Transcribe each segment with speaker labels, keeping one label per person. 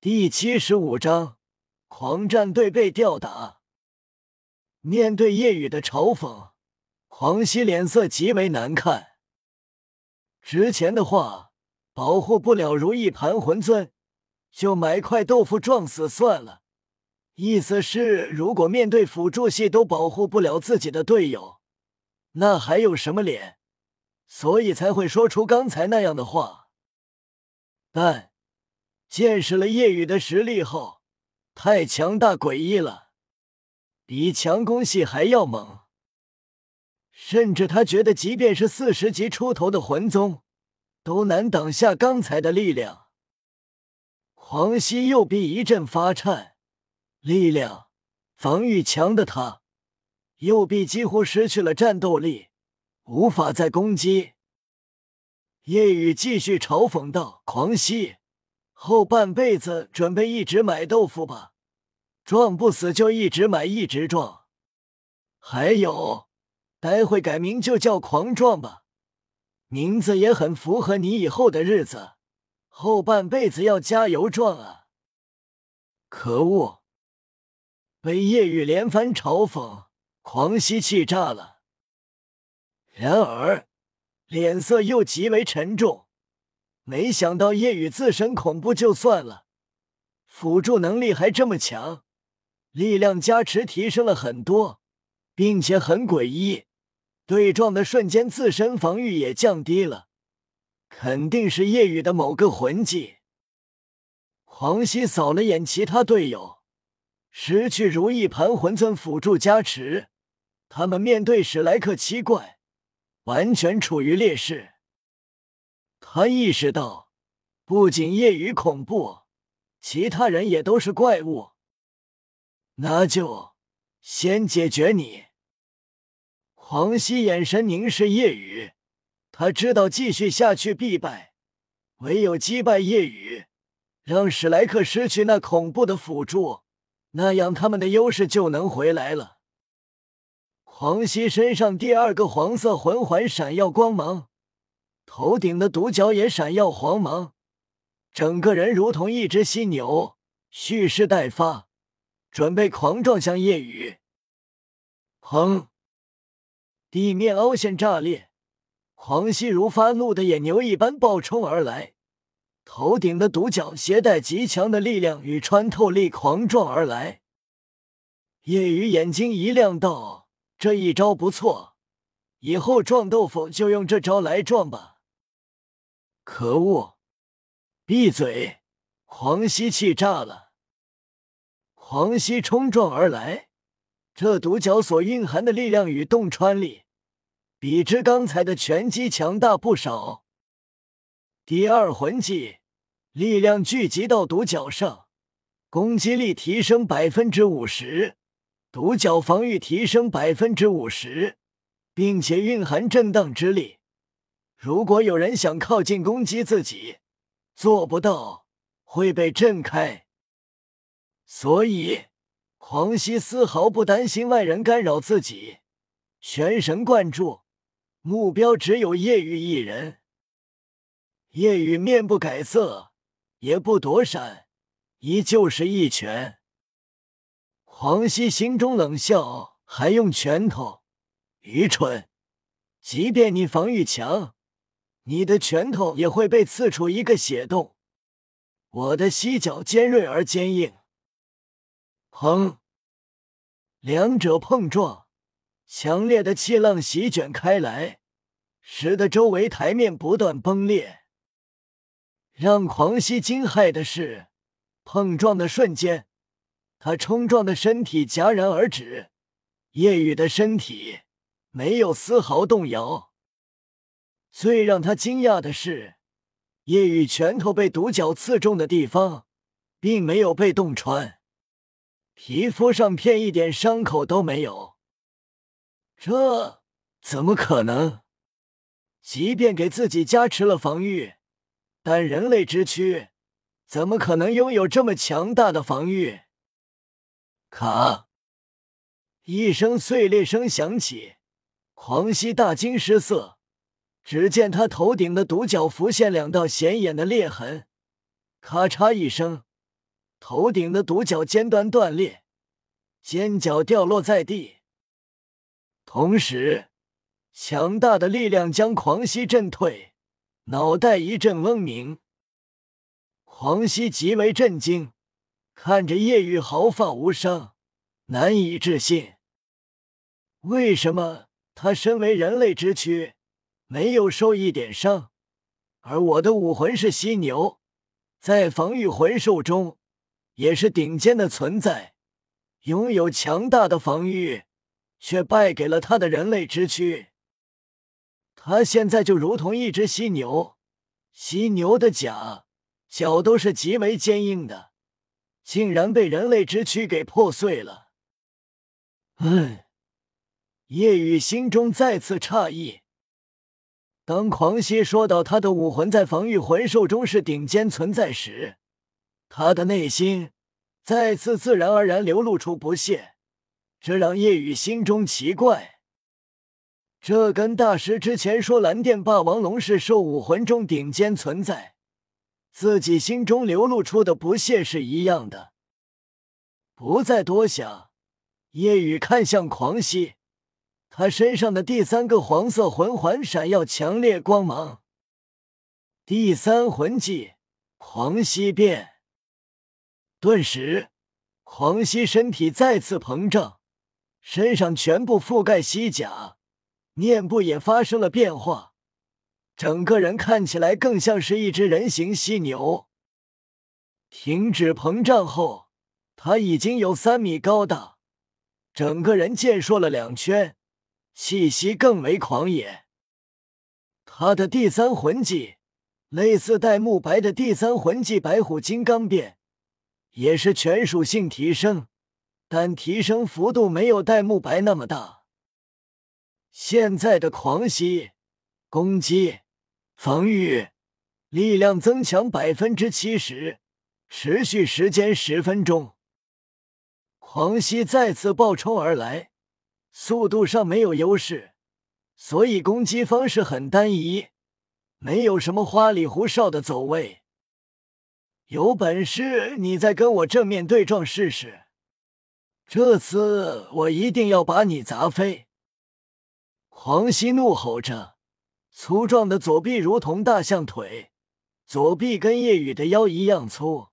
Speaker 1: 第七十五章，狂战队被吊打。面对夜雨的嘲讽，黄熙脸色极为难看。之前的话，保护不了如意盘魂尊，就买块豆腐撞死算了。意思是，如果面对辅助系都保护不了自己的队友，那还有什么脸？所以才会说出刚才那样的话。但。见识了夜雨的实力后，太强大诡异了，比强攻系还要猛。甚至他觉得，即便是四十级出头的魂宗，都难挡下刚才的力量。黄熙右臂一阵发颤，力量、防御强的他，右臂几乎失去了战斗力，无法再攻击。夜雨继续嘲讽道：“狂吸。”后半辈子准备一直买豆腐吧，撞不死就一直买一直撞。还有，待会改名就叫狂撞吧，名字也很符合你以后的日子。后半辈子要加油撞啊！可恶！被夜雨连番嘲讽，狂吸气炸了。然而，脸色又极为沉重。没想到夜雨自身恐怖就算了，辅助能力还这么强，力量加持提升了很多，并且很诡异，对撞的瞬间自身防御也降低了，肯定是夜雨的某个魂技。黄熙扫了眼其他队友，失去如意盘魂尊辅助加持，他们面对史莱克七怪，完全处于劣势。他意识到，不仅夜雨恐怖，其他人也都是怪物。那就先解决你。黄熙眼神凝视夜雨，他知道继续下去必败，唯有击败夜雨，让史莱克失去那恐怖的辅助，那样他们的优势就能回来了。黄熙身上第二个黄色魂环闪耀光芒。头顶的独角也闪耀黄芒，整个人如同一只犀牛，蓄势待发，准备狂撞向夜雨。砰！地面凹陷炸裂，狂犀如发怒的野牛一般暴冲而来，头顶的独角携带极强的力量与穿透力狂撞而来。夜雨眼睛一亮，道：“这一招不错，以后撞豆腐就用这招来撞吧。”可恶！闭嘴！黄熙气炸了。黄熙冲撞而来，这独角所蕴含的力量与洞穿力，比之刚才的拳击强大不少。第二魂技，力量聚集到独角上，攻击力提升百分之五十，独角防御提升百分之五十，并且蕴含震荡之力。如果有人想靠近攻击自己，做不到会被震开。所以，黄熙丝毫不担心外人干扰自己，全神贯注，目标只有叶雨一人。叶雨面不改色，也不躲闪，依旧是一拳。黄熙心中冷笑：“还用拳头？愚蠢！即便你防御强。”你的拳头也会被刺出一个血洞。我的犀角尖锐而坚硬。砰！两者碰撞，强烈的气浪席卷开来，使得周围台面不断崩裂。让狂熙惊骇的是，碰撞的瞬间，他冲撞的身体戛然而止，夜雨的身体没有丝毫动摇。最让他惊讶的是，夜雨拳头被独角刺中的地方，并没有被洞穿，皮肤上片一点伤口都没有。这怎么可能？即便给自己加持了防御，但人类之躯怎么可能拥有这么强大的防御？卡！一声碎裂声响起，狂熙大惊失色。只见他头顶的独角浮现两道显眼的裂痕，咔嚓一声，头顶的独角尖端断裂，尖角掉落在地。同时，强大的力量将狂熙震退，脑袋一阵嗡鸣。狂熙极为震惊，看着叶雨毫发无伤，难以置信。为什么他身为人类之躯，没有受一点伤，而我的武魂是犀牛，在防御魂兽中也是顶尖的存在，拥有强大的防御，却败给了他的人类之躯。他现在就如同一只犀牛，犀牛的甲、角都是极为坚硬的，竟然被人类之躯给破碎了。嗯。叶雨心中再次诧异。当狂熙说到他的武魂在防御魂兽中是顶尖存在时，他的内心再次自然而然流露出不屑，这让叶雨心中奇怪。这跟大师之前说蓝电霸王龙是兽武魂中顶尖存在，自己心中流露出的不屑是一样的。不再多想，叶雨看向狂熙。他身上的第三个黄色魂环闪耀强烈光芒，第三魂技狂吸变。顿时，狂吸身体再次膨胀，身上全部覆盖西甲，面部也发生了变化，整个人看起来更像是一只人形犀牛。停止膨胀后，他已经有三米高大，整个人健硕了两圈。气息更为狂野。他的第三魂技类似戴沐白的第三魂技白虎金刚变，也是全属性提升，但提升幅度没有戴沐白那么大。现在的狂吸，攻击、防御、力量增强百分之七十，持续时间十分钟。狂吸再次暴冲而来。速度上没有优势，所以攻击方式很单一，没有什么花里胡哨的走位。有本事你再跟我正面对撞试试，这次我一定要把你砸飞！黄熙怒吼着，粗壮的左臂如同大象腿，左臂跟叶雨的腰一样粗。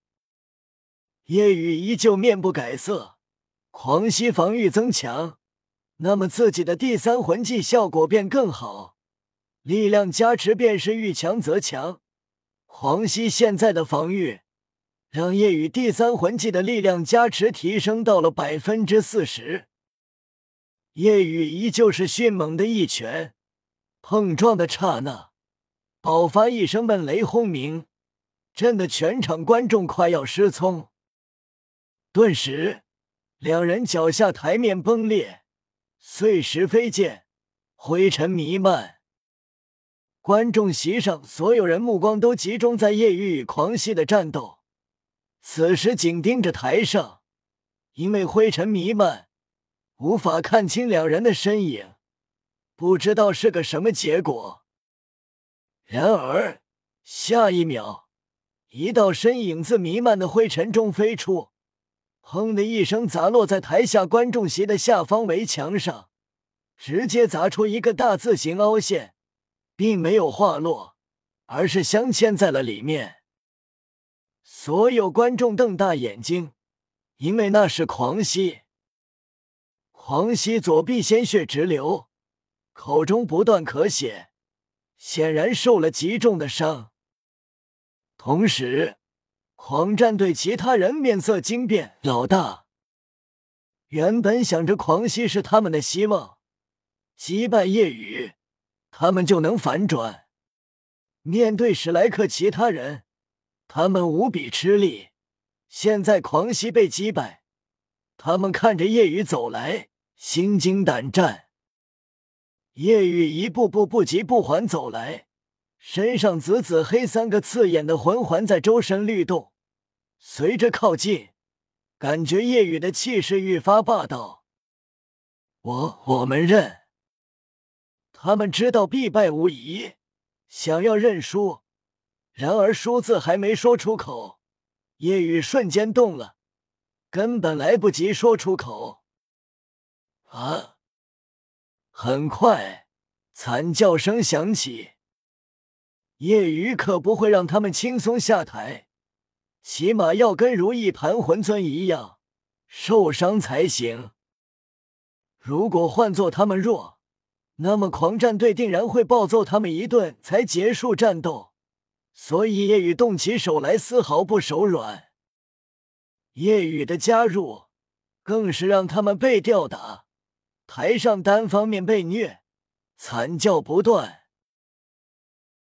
Speaker 1: 叶雨依旧面不改色，狂吸防御增强。那么自己的第三魂技效果便更好，力量加持便是遇强则强。黄熙现在的防御，让夜雨第三魂技的力量加持提升到了百分之四十。夜雨依旧是迅猛的一拳，碰撞的刹那，爆发一声闷雷轰鸣，震得全场观众快要失聪。顿时，两人脚下台面崩裂。碎石飞溅，灰尘弥漫。观众席上所有人目光都集中在叶雨与狂熙的战斗，此时紧盯着台上，因为灰尘弥漫，无法看清两人的身影，不知道是个什么结果。然而下一秒，一道身影自弥漫的灰尘中飞出。砰的一声，砸落在台下观众席的下方围墙上，直接砸出一个大字形凹陷，并没有滑落，而是镶嵌在了里面。所有观众瞪大眼睛，因为那是狂吸。狂吸左臂鲜血直流，口中不断咳血，显然受了极重的伤。同时。狂战队其他人面色惊变，老大原本想着狂熙是他们的希望，击败夜雨，他们就能反转。面对史莱克其他人，他们无比吃力。现在狂熙被击败，他们看着夜雨走来，心惊胆战。夜雨一步步不急不缓走来。身上紫紫黑三个刺眼的魂环在周身律动，随着靠近，感觉夜雨的气势愈发霸道。我我们认，他们知道必败无疑，想要认输，然而输字还没说出口，夜雨瞬间动了，根本来不及说出口。啊！很快，惨叫声响起。夜雨可不会让他们轻松下台，起码要跟如意盘魂尊一样受伤才行。如果换做他们弱，那么狂战队定然会暴揍他们一顿才结束战斗。所以夜雨动起手来丝毫不手软。夜雨的加入更是让他们被吊打，台上单方面被虐，惨叫不断。